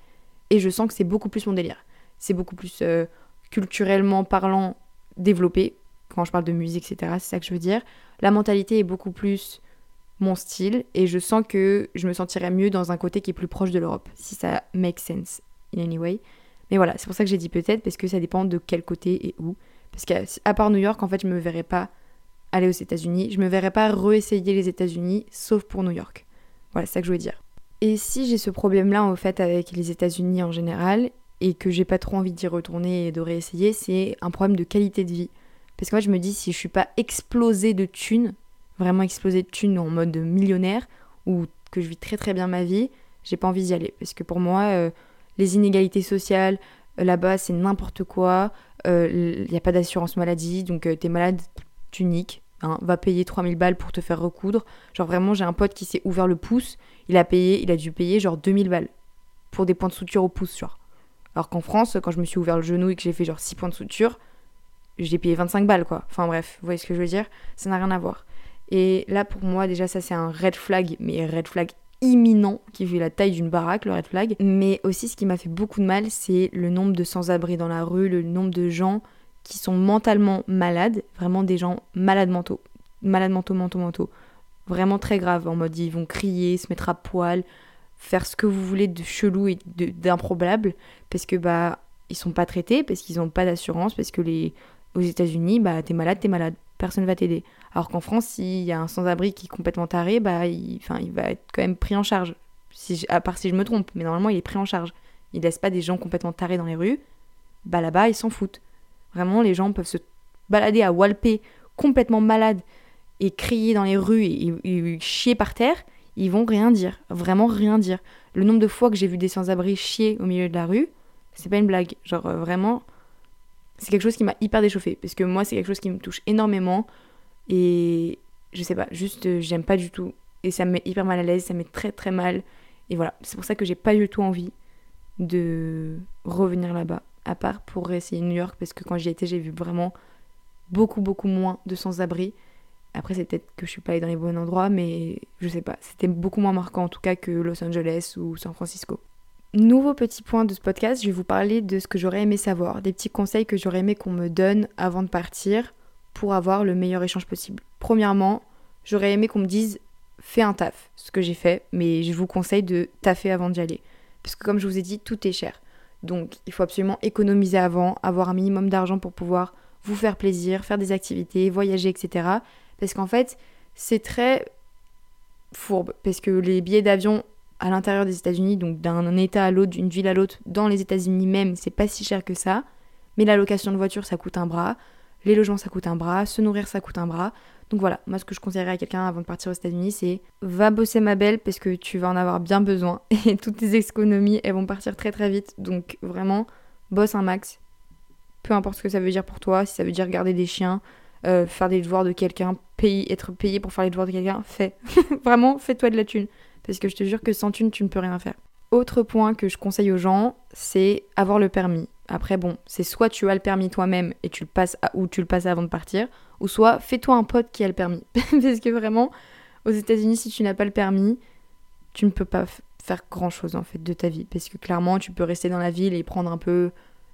et je sens que c'est beaucoup plus mon délire. C'est beaucoup plus euh, culturellement parlant développé. Quand je parle de musique, etc., c'est ça que je veux dire. La mentalité est beaucoup plus mon style, et je sens que je me sentirais mieux dans un côté qui est plus proche de l'Europe, si ça makes sense in any way. Mais voilà, c'est pour ça que j'ai dit peut-être, parce que ça dépend de quel côté et où. Parce qu'à part New York, en fait, je me verrais pas aller aux États-Unis. Je me verrais pas réessayer les États-Unis, sauf pour New York. Voilà, c'est ça que je veux dire. Et si j'ai ce problème-là en fait avec les États-Unis en général et que j'ai pas trop envie d'y retourner et de réessayer, c'est un problème de qualité de vie. Parce que moi je me dis si je suis pas explosée de thunes, vraiment explosée de thunes en mode millionnaire ou que je vis très très bien ma vie, j'ai pas envie d'y aller parce que pour moi euh, les inégalités sociales, Là-bas, c'est n'importe quoi. Il n'y a pas d'assurance maladie, donc t'es malade, tu niques. Hein, va payer 3000 balles pour te faire recoudre. Genre vraiment, j'ai un pote qui s'est ouvert le pouce, il a payé, il a dû payer genre 2000 balles pour des points de suture au pouce, genre. Alors qu'en France, quand je me suis ouvert le genou et que j'ai fait genre 6 points de suture, j'ai payé 25 balles quoi. Enfin bref, vous voyez ce que je veux dire? Ça n'a rien à voir. Et là pour moi déjà ça c'est un red flag, mais red flag imminent qui fait la taille d'une baraque, le red flag. Mais aussi ce qui m'a fait beaucoup de mal, c'est le nombre de sans-abri dans la rue, le nombre de gens qui sont mentalement malades, vraiment des gens malades mentaux, malades mentaux, mentaux, mentaux, vraiment très graves, en mode ils vont crier, se mettre à poil, faire ce que vous voulez de chelou et d'improbable, parce que bah ils sont pas traités, parce qu'ils ont pas d'assurance, parce que les aux États-Unis, bah t'es malade, t'es malade, personne va t'aider. Alors qu'en France, s'il y a un sans-abri qui est complètement taré, bah il, enfin, il va être quand même pris en charge. Si à part si je me trompe, mais normalement il est pris en charge. Il laisse pas des gens complètement tarés dans les rues. Bah là-bas, ils s'en foutent. Vraiment, les gens peuvent se balader à Walpé complètement malades et crier dans les rues et, chier par terre, ils vont rien dire. Vraiment rien dire. Le nombre de fois que j'ai vu des sans-abri chier au milieu de la rue, c'est pas une blague. Genre euh, vraiment, c'est quelque chose qui m'a hyper déchauffé. Parce que moi, c'est quelque chose qui me touche énormément. Et je sais pas, juste euh, j'aime pas du tout. Et ça me met hyper mal à l'aise, ça me met très très mal. Et voilà, c'est pour ça que j'ai pas du tout envie de revenir là-bas à part pour essayer New York, parce que quand j'y étais, j'ai vu vraiment beaucoup, beaucoup moins de sans-abri. Après, c'est peut-être que je suis pas allée dans les bons endroits, mais je sais pas. C'était beaucoup moins marquant en tout cas que Los Angeles ou San Francisco. Nouveau petit point de ce podcast, je vais vous parler de ce que j'aurais aimé savoir, des petits conseils que j'aurais aimé qu'on me donne avant de partir pour avoir le meilleur échange possible. Premièrement, j'aurais aimé qu'on me dise fais un taf, ce que j'ai fait, mais je vous conseille de taffer avant d'y aller. Parce que comme je vous ai dit, tout est cher. Donc il faut absolument économiser avant, avoir un minimum d'argent pour pouvoir vous faire plaisir, faire des activités, voyager, etc. Parce qu'en fait, c'est très fourbe. Parce que les billets d'avion à l'intérieur des États-Unis, donc d'un état à l'autre, d'une ville à l'autre, dans les États-Unis même, c'est pas si cher que ça. Mais la location de voiture, ça coûte un bras. Les logements, ça coûte un bras. Se nourrir, ça coûte un bras. Donc voilà, moi ce que je conseillerais à quelqu'un avant de partir aux États-Unis, c'est va bosser ma belle parce que tu vas en avoir bien besoin <laughs> et toutes tes économies elles vont partir très très vite. Donc vraiment, bosse un max. Peu importe ce que ça veut dire pour toi, si ça veut dire garder des chiens, euh, faire des devoirs de quelqu'un, être payé pour faire les devoirs de quelqu'un, fais. <laughs> vraiment, fais-toi de la thune. Parce que je te jure que sans thune, tu ne peux rien faire. Autre point que je conseille aux gens, c'est avoir le permis. Après, bon, c'est soit tu as le permis toi-même et tu le passes ou tu le passes avant de partir, ou soit fais-toi un pote qui a le permis. <laughs> Parce que vraiment, aux États-Unis, si tu n'as pas le permis, tu ne peux pas faire grand-chose en fait de ta vie. Parce que clairement, tu peux rester dans la ville et prendre un peu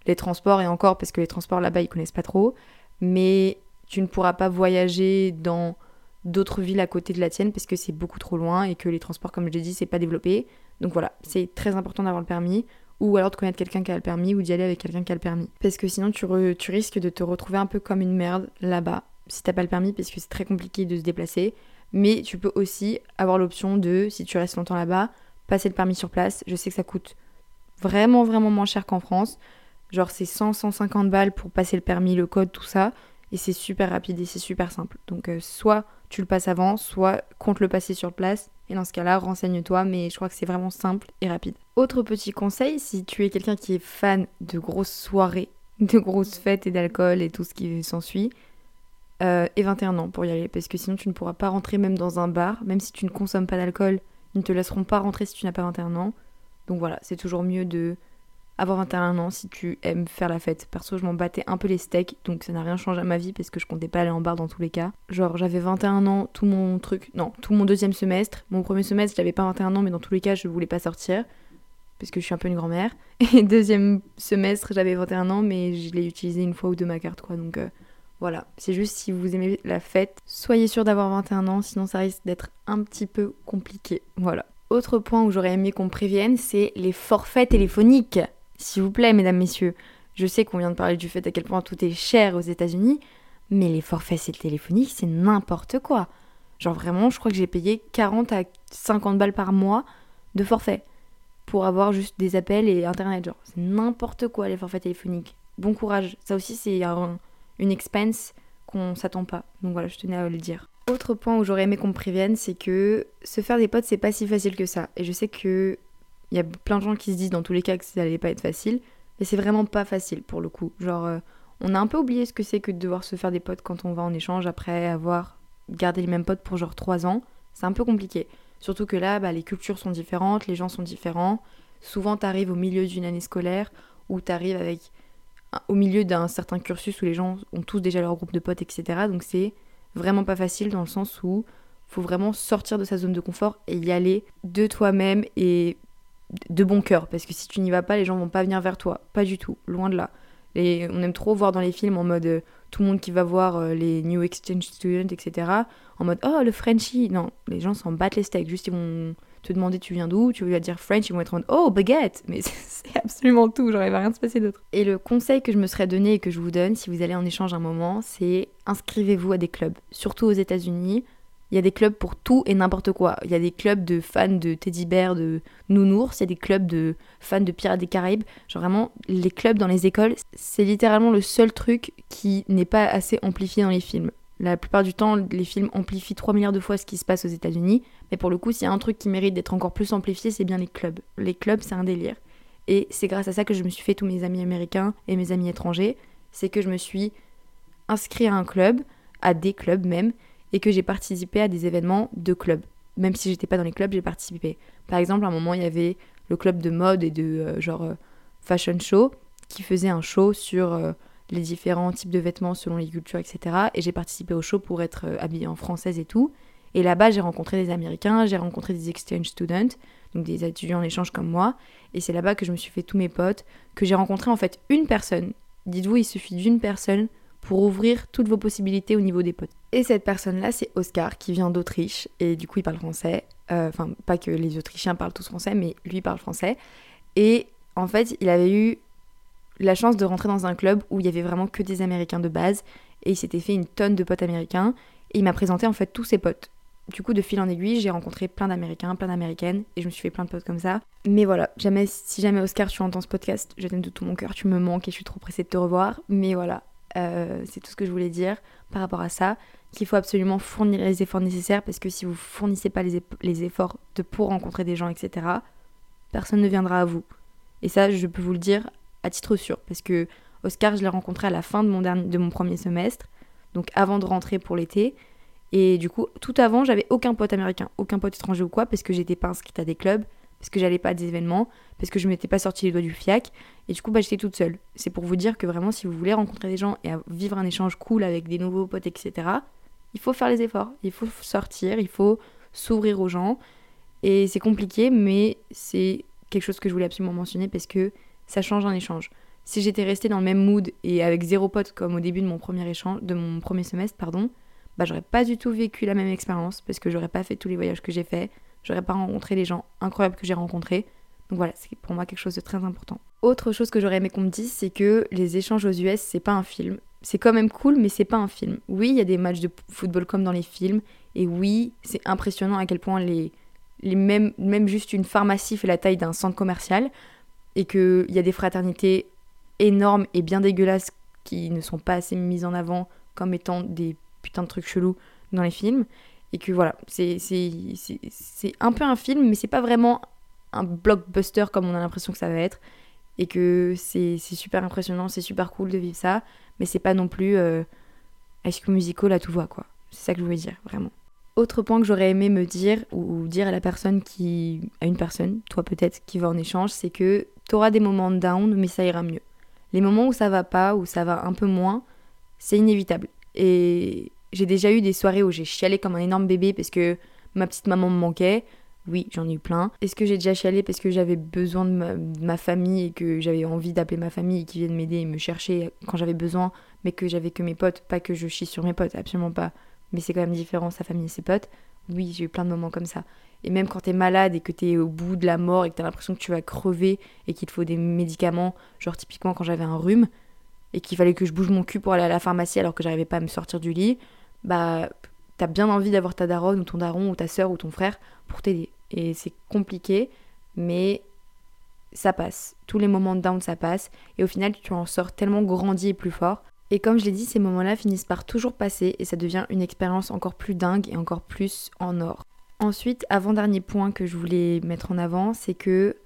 les transports, et encore parce que les transports là-bas, ils connaissent pas trop. Mais tu ne pourras pas voyager dans d'autres villes à côté de la tienne parce que c'est beaucoup trop loin et que les transports, comme je l'ai dit, c'est pas développé. Donc voilà, c'est très important d'avoir le permis ou alors de connaître quelqu'un qui a le permis ou d'y aller avec quelqu'un qui a le permis. Parce que sinon tu, risques de te retrouver un peu comme une merde là-bas si t'as pas le permis parce que c'est très compliqué de se déplacer. Mais tu peux aussi avoir l'option de, si tu restes longtemps là-bas, passer le permis sur place. Je sais que ça coûte vraiment vraiment moins cher qu'en France. Genre c'est 100-150 balles pour passer le permis, le code, tout ça. Et c'est super rapide et c'est super simple. Donc euh, soit tu le passes avant, soit compte le passer sur place. Et dans ce cas-là, renseigne-toi, mais je crois que c'est vraiment simple et rapide. Autre petit conseil, si tu es quelqu'un qui est fan de grosses soirées, de grosses fêtes et d'alcool et tout ce qui s'ensuit, euh, et 21 ans pour y aller, parce que sinon tu ne pourras pas rentrer même dans un bar, même si tu ne consommes pas d'alcool, ils ne te laisseront pas rentrer si tu n'as pas 21 ans. Donc voilà, c'est toujours mieux de avoir 21 ans si tu aimes faire la fête. Perso, je m'en battais un peu les steaks, donc ça n'a rien changé à ma vie parce que je comptais pas aller en bar dans tous les cas. Genre, j'avais 21 ans, tout mon truc, non, tout mon deuxième semestre. Mon premier semestre, j'avais pas 21 ans, mais dans tous les cas, je voulais pas sortir parce que je suis un peu une grand-mère. <laughs> Et deuxième semestre, j'avais 21 ans, mais je l'ai utilisé une fois ou deux ma carte, quoi. Donc euh, voilà, c'est juste si vous aimez la fête, soyez sûr d'avoir 21 ans, sinon ça risque d'être un petit peu compliqué. Voilà. Autre point où j'aurais aimé qu'on prévienne, c'est les forfaits téléphoniques. S'il vous plaît, mesdames, messieurs, je sais qu'on vient de parler du fait à quel point tout est cher aux États-Unis, mais les forfaits téléphoniques, c'est n'importe quoi. Genre vraiment, je crois que j'ai payé 40 à 50 balles par mois de forfait pour avoir juste des appels et internet. Genre, c'est n'importe quoi les forfaits téléphoniques. Bon courage. Ça aussi, c'est une expense qu'on s'attend pas. Donc voilà, je tenais à le dire. Autre point où j'aurais aimé qu'on me prévienne, c'est que se faire des potes, c'est pas si facile que ça. Et je sais que il y a plein de gens qui se disent dans tous les cas que ça allait pas être facile. Mais c'est vraiment pas facile pour le coup. Genre, euh, on a un peu oublié ce que c'est que de devoir se faire des potes quand on va en échange après avoir gardé les mêmes potes pour genre 3 ans. C'est un peu compliqué. Surtout que là, bah, les cultures sont différentes, les gens sont différents. Souvent, t'arrives au milieu d'une année scolaire ou t'arrives avec au milieu d'un certain cursus où les gens ont tous déjà leur groupe de potes, etc. Donc c'est vraiment pas facile dans le sens où faut vraiment sortir de sa zone de confort et y aller de toi-même et de bon cœur. Parce que si tu n'y vas pas, les gens vont pas venir vers toi. Pas du tout, loin de là. Et on aime trop voir dans les films en mode euh, tout le monde qui va voir euh, les New Exchange Students, etc. En mode oh le Frenchie. Non, les gens s'en battent les steaks. Juste ils vont te demander tu viens d'où, tu veux dire French, ils vont être en mode oh baguette. Mais <laughs> c'est absolument tout, genre il va rien se passer d'autre. Et le conseil que je me serais donné et que je vous donne si vous allez en échange un moment, c'est inscrivez-vous à des clubs. Surtout aux États-Unis. Il y a des clubs pour tout et n'importe quoi. Il y a des clubs de fans de teddy bear, de nounours, il y a des clubs de fans de pirates des Caraïbes. Genre vraiment, les clubs dans les écoles, c'est littéralement le seul truc qui n'est pas assez amplifié dans les films. La plupart du temps, les films amplifient 3 milliards de fois ce qui se passe aux États-Unis. Mais pour le coup, s'il y a un truc qui mérite d'être encore plus amplifié, c'est bien les clubs. Les clubs, c'est un délire. Et c'est grâce à ça que je me suis fait tous mes amis américains et mes amis étrangers. C'est que je me suis inscrit à un club, à des clubs même, et que j'ai participé à des événements de clubs. Même si j'étais pas dans les clubs, j'ai participé. Par exemple, à un moment, il y avait le club de mode et de euh, genre euh, fashion show qui faisait un show sur euh, les différents types de vêtements selon les cultures, etc. Et j'ai participé au show pour être habillée en française et tout. Et là-bas, j'ai rencontré des Américains, j'ai rencontré des exchange students, donc des étudiants en échange comme moi. Et c'est là-bas que je me suis fait tous mes potes, que j'ai rencontré en fait une personne. Dites-vous, il suffit d'une personne pour ouvrir toutes vos possibilités au niveau des potes. Et cette personne-là, c'est Oscar, qui vient d'Autriche, et du coup, il parle français. Euh, enfin, pas que les Autrichiens parlent tous français, mais lui parle français. Et en fait, il avait eu la chance de rentrer dans un club où il y avait vraiment que des Américains de base, et il s'était fait une tonne de potes américains, et il m'a présenté en fait tous ses potes du coup, de fil en aiguille, j'ai rencontré plein d'Américains, plein d'Américaines, et je me suis fait plein de potes comme ça. Mais voilà, jamais, si jamais Oscar, tu entends ce podcast, je t'aime de tout mon cœur, tu me manques et je suis trop pressée de te revoir. Mais voilà, euh, c'est tout ce que je voulais dire par rapport à ça, qu'il faut absolument fournir les efforts nécessaires, parce que si vous fournissez pas les, les efforts de pour rencontrer des gens, etc., personne ne viendra à vous. Et ça, je peux vous le dire à titre sûr, parce que Oscar, je l'ai rencontré à la fin de mon, dernier, de mon premier semestre, donc avant de rentrer pour l'été. Et du coup, tout avant, j'avais aucun pote américain, aucun pote étranger ou quoi, parce que j'étais pas inscrite à des clubs, parce que j'allais pas à des événements, parce que je m'étais pas sorti les doigts du fiac. Et du coup, bah, j'étais toute seule. C'est pour vous dire que vraiment, si vous voulez rencontrer des gens et vivre un échange cool avec des nouveaux potes, etc., il faut faire les efforts. Il faut sortir, il faut s'ouvrir aux gens. Et c'est compliqué, mais c'est quelque chose que je voulais absolument mentionner parce que ça change un échange. Si j'étais restée dans le même mood et avec zéro pote comme au début de mon premier échange, de mon premier semestre, pardon, bah, j'aurais pas du tout vécu la même expérience parce que j'aurais pas fait tous les voyages que j'ai fait, j'aurais pas rencontré les gens incroyables que j'ai rencontrés. Donc voilà, c'est pour moi quelque chose de très important. Autre chose que j'aurais aimé qu'on me dise, c'est que les échanges aux US, c'est pas un film. C'est quand même cool, mais c'est pas un film. Oui, il y a des matchs de football comme dans les films, et oui, c'est impressionnant à quel point les, les même juste une pharmacie fait la taille d'un centre commercial, et qu'il y a des fraternités énormes et bien dégueulasses qui ne sont pas assez mises en avant comme étant des putain de trucs chelous dans les films. Et que voilà, c'est un peu un film, mais c'est pas vraiment un blockbuster comme on a l'impression que ça va être. Et que c'est super impressionnant, c'est super cool de vivre ça, mais c'est pas non plus euh, High School Musical à tout va, quoi. C'est ça que je voulais dire, vraiment. Autre point que j'aurais aimé me dire, ou dire à la personne qui. à une personne, toi peut-être, qui va en échange, c'est que t'auras des moments down, mais ça ira mieux. Les moments où ça va pas, où ça va un peu moins, c'est inévitable. Et j'ai déjà eu des soirées où j'ai chialé comme un énorme bébé parce que ma petite maman me manquait. Oui, j'en ai eu plein. Est-ce que j'ai déjà chialé parce que j'avais besoin de ma, famille et que j'avais envie d'appeler ma famille et qu'ils viennent m'aider et me chercher quand j'avais besoin, mais que j'avais que mes potes, pas que je chie sur mes potes, absolument pas. Mais c'est quand même différent, sa famille et ses potes. Oui, j'ai eu plein de moments comme ça. Et même quand t'es malade et que t'es au bout de la mort et que t'as l'impression que tu vas crever et qu'il te faut des médicaments, genre typiquement quand j'avais un rhume, et qu'il fallait que je bouge mon cul pour aller à la pharmacie alors que j'arrivais pas à me sortir du lit, bah t'as bien envie d'avoir ta daronne ou ton daron ou ta soeur ou ton frère pour t'aider. Et c'est compliqué, mais ça passe. Tous les moments de down, ça passe. Et au final, tu en sors tellement grandi et plus fort. Et comme je l'ai dit, ces moments-là finissent par toujours passer et ça devient une expérience encore plus dingue et encore plus en or. Ensuite, avant-dernier point que je voulais mettre en avant, c'est que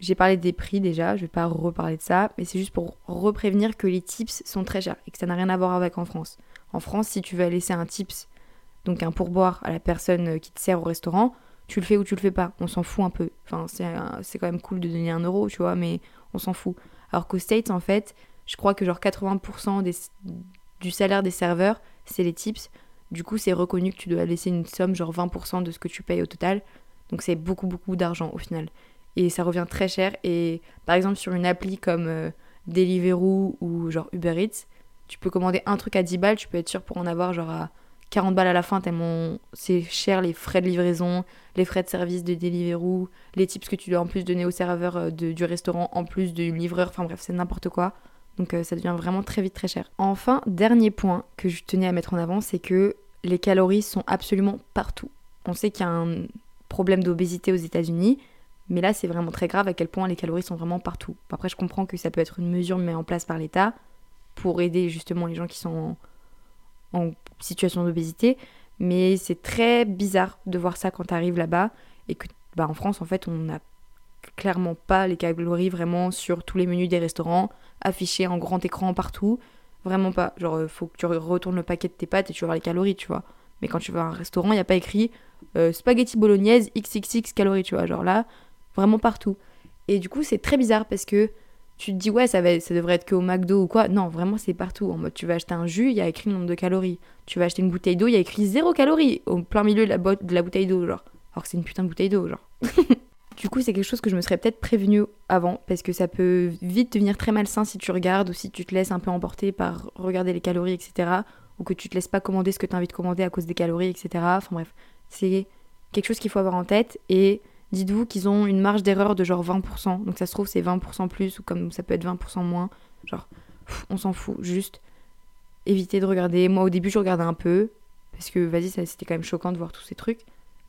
j'ai parlé des prix déjà, je vais pas reparler de ça, mais c'est juste pour reprévenir que les tips sont très chers et que ça n'a rien à voir avec en France. En France, si tu veux laisser un tips, donc un pourboire à la personne qui te sert au restaurant, tu le fais ou tu le fais pas, on s'en fout un peu. Enfin, c'est quand même cool de donner un euro, tu vois, mais on s'en fout. Alors qu'aux States, en fait, je crois que genre 80% des, du salaire des serveurs, c'est les tips. Du coup, c'est reconnu que tu dois laisser une somme, genre 20% de ce que tu payes au total. Donc c'est beaucoup, beaucoup d'argent au final. Et ça revient très cher. Et par exemple, sur une appli comme euh, Deliveroo ou genre Uber Eats, tu peux commander un truc à 10 balles, tu peux être sûr pour en avoir genre à 40 balles à la fin, tellement c'est cher les frais de livraison, les frais de service de Deliveroo, les tips que tu dois en plus donner au serveur euh, du restaurant en plus du livreur, enfin bref, c'est n'importe quoi. Donc euh, ça devient vraiment très vite très cher. Enfin, dernier point que je tenais à mettre en avant, c'est que les calories sont absolument partout. On sait qu'il y a un problème d'obésité aux États-Unis, mais là c'est vraiment très grave à quel point les calories sont vraiment partout. Après, je comprends que ça peut être une mesure mise en place par l'État pour aider justement les gens qui sont en, situation d'obésité, mais c'est très bizarre de voir ça quand tu arrives là-bas et que bah, en France en fait on n'a clairement pas les calories vraiment sur tous les menus des restaurants affichés en grand écran partout. Vraiment pas. Genre, euh, faut que tu retournes le paquet de tes pâtes et tu vas voir les calories, tu vois. Mais quand tu vas à un restaurant, il n'y a pas écrit euh, spaghetti bolognaise XXX calories, tu vois. Genre là, vraiment partout. Et du coup, c'est très bizarre parce que tu te dis, ouais, ça, devrait être que au McDo ou quoi. Non, vraiment, c'est partout. En mode, tu vas acheter un jus, il y a écrit le nombre de calories. Tu vas acheter une bouteille d'eau, il y a écrit zéro calories au plein milieu de la, de la bouteille d'eau, genre. Alors que c'est une putain de bouteille d'eau, genre. <laughs> Du coup, c'est quelque chose que je me serais peut-être prévenu avant, parce que ça peut vite devenir très malsain si tu regardes ou si tu te laisses un peu emporter par regarder les calories, etc. Ou que tu te laisses pas commander ce que tu as envie de commander à cause des calories, etc. Enfin bref, c'est quelque chose qu'il faut avoir en tête. Et dites-vous qu'ils ont une marge d'erreur de genre 20%. Donc ça se trouve, c'est 20% plus, ou comme ça peut être 20% moins. Genre, on s'en fout. Juste éviter de regarder. Moi, au début, je regardais un peu, parce que vas-y, c'était quand même choquant de voir tous ces trucs.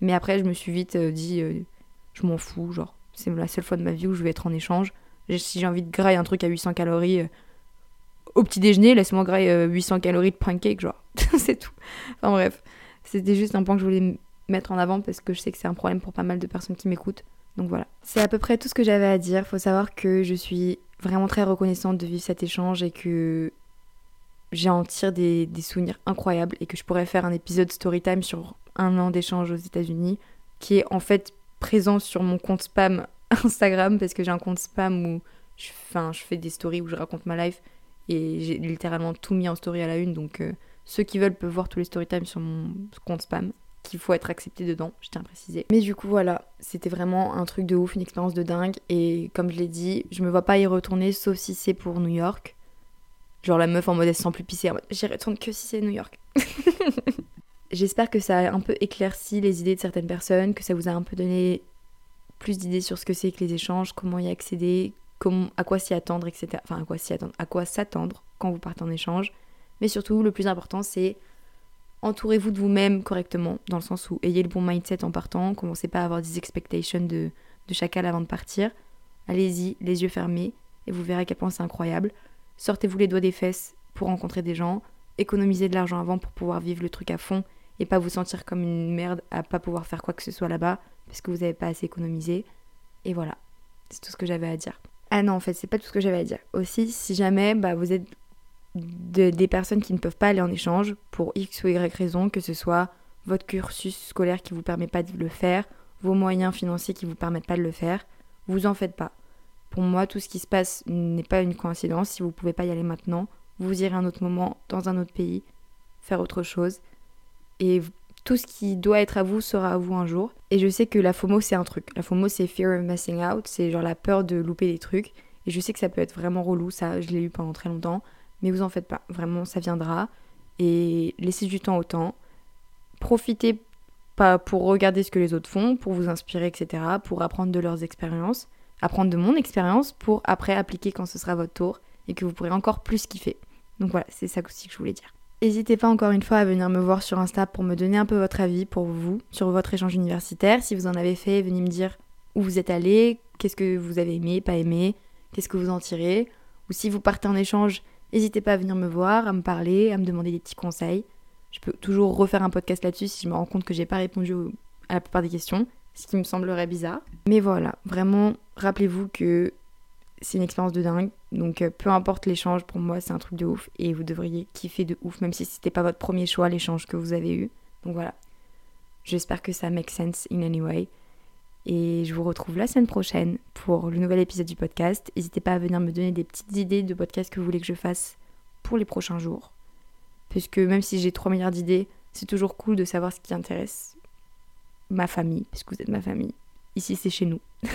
Mais après, je me suis vite euh, dit. Euh, je m'en fous, genre, c'est la seule fois de ma vie où je vais être en échange. Si j'ai envie de grailler un truc à 800 calories euh, au petit déjeuner, laisse-moi grailler 800 calories de pancake, genre, <laughs> c'est tout. Enfin bref, c'était juste un point que je voulais mettre en avant parce que je sais que c'est un problème pour pas mal de personnes qui m'écoutent. Donc voilà. C'est à peu près tout ce que j'avais à dire. Faut savoir que je suis vraiment très reconnaissante de vivre cet échange et que j'en tire des, des, souvenirs incroyables et que je pourrais faire un épisode story time sur un an d'échange aux États-Unis qui est en fait présent sur mon compte spam <laughs> Instagram parce que j'ai un compte spam où je, je fais des stories où je raconte ma life et j'ai littéralement tout mis en story à la une donc euh, ceux qui veulent peuvent voir tous les story time sur mon compte spam qu'il faut être accepté dedans, je tiens à préciser. Mais du coup voilà, c'était vraiment un truc de ouf, une expérience de dingue et comme je l'ai dit, je me vois pas y retourner sauf si c'est pour New York. Genre la meuf en mode sans plus pisser, j'y retourne que si c'est New York. <laughs> J'espère que ça a un peu éclairci les idées de certaines personnes, que ça vous a un peu donné plus d'idées sur ce que c'est que les échanges, comment y accéder, comment, à quoi s'y attendre, etc. Enfin, à quoi s'y attendre, à quoi s'attendre quand vous partez en échange. Mais surtout, le plus important, c'est entourez-vous de vous-même correctement, dans le sens où ayez le bon mindset en partant, commencez pas à avoir des expectations de, de chacal avant de partir. Allez-y, les yeux fermés, et vous verrez à quel c'est incroyable. Sortez-vous les doigts des fesses pour rencontrer des gens, économisez de l'argent avant pour pouvoir vivre le truc à fond et pas vous sentir comme une merde à pas pouvoir faire quoi que ce soit là-bas parce que vous n'avez pas assez économisé. Et voilà, c'est tout ce que j'avais à dire. Ah non, en fait, c'est pas tout ce que j'avais à dire. Aussi, si jamais bah, vous êtes des personnes qui ne peuvent pas aller en échange pour X ou Y raison, que ce soit votre cursus scolaire qui vous permet pas de le faire, vos moyens financiers qui vous permettent pas de le faire, vous en faites pas. Pour moi, tout ce qui se passe n'est pas une coïncidence. Si vous pouvez pas y aller maintenant, vous irez un autre moment dans un autre pays, faire autre chose et tout ce qui doit être à vous sera à vous un jour. Et je sais que la FOMO c'est un truc. La FOMO c'est fear of missing out, c'est genre la peur de louper des trucs. Et je sais que ça peut être vraiment relou, ça je l'ai eu pendant très longtemps. Mais vous en faites pas, vraiment ça viendra. Et laissez du temps au temps. Profitez pas pour regarder ce que les autres font, pour vous inspirer, etc. Pour apprendre de leurs expériences. Apprendre de mon expérience pour après appliquer quand ce sera votre tour et que vous pourrez encore plus kiffer. Donc voilà, c'est ça aussi que je voulais dire. N'hésitez pas encore une fois à venir me voir sur Insta pour me donner un peu votre avis pour vous sur votre échange universitaire. Si vous en avez fait, venez me dire où vous êtes allé, qu'est-ce que vous avez aimé, pas aimé, qu'est-ce que vous en tirez. Ou si vous partez en échange, n'hésitez pas à venir me voir, à me parler, à me demander des petits conseils. Je peux toujours refaire un podcast là-dessus si je me rends compte que j'ai pas répondu à la plupart des questions. ce qui me semblerait bizarre. Mais voilà, vraiment, rappelez-vous que c'est une expérience de dingue. Donc euh, peu importe l'échange, pour moi c'est un truc de ouf et vous devriez kiffer de ouf, même si c'était pas votre premier choix l'échange que vous avez eu. Donc voilà. J'espère que ça make sense in any way. Et je vous retrouve la semaine prochaine pour le nouvel épisode du podcast. N'hésitez pas à venir me donner des petites idées de podcasts que vous voulez que je fasse pour les prochains jours. Puisque même si j'ai 3 milliards d'idées, c'est toujours cool de savoir ce qui intéresse ma famille, puisque vous êtes ma famille. Ici, c'est chez nous. <laughs>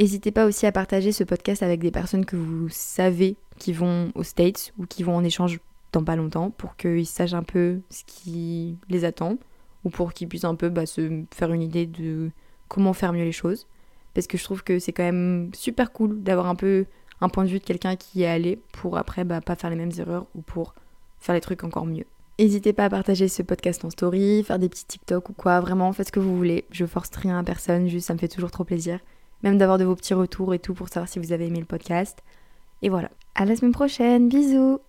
N'hésitez pas aussi à partager ce podcast avec des personnes que vous savez qui vont aux States ou qui vont en échange dans pas longtemps pour qu'ils sachent un peu ce qui les attend ou pour qu'ils puissent un peu bah, se faire une idée de comment faire mieux les choses. Parce que je trouve que c'est quand même super cool d'avoir un peu un point de vue de quelqu'un qui est allé pour après bah, pas faire les mêmes erreurs ou pour faire les trucs encore mieux. N'hésitez pas à partager ce podcast en story, faire des petits TikTok ou quoi, vraiment faites ce que vous voulez. Je force rien à personne, juste ça me fait toujours trop plaisir. Même d'avoir de vos petits retours et tout pour savoir si vous avez aimé le podcast. Et voilà. À la semaine prochaine, bisous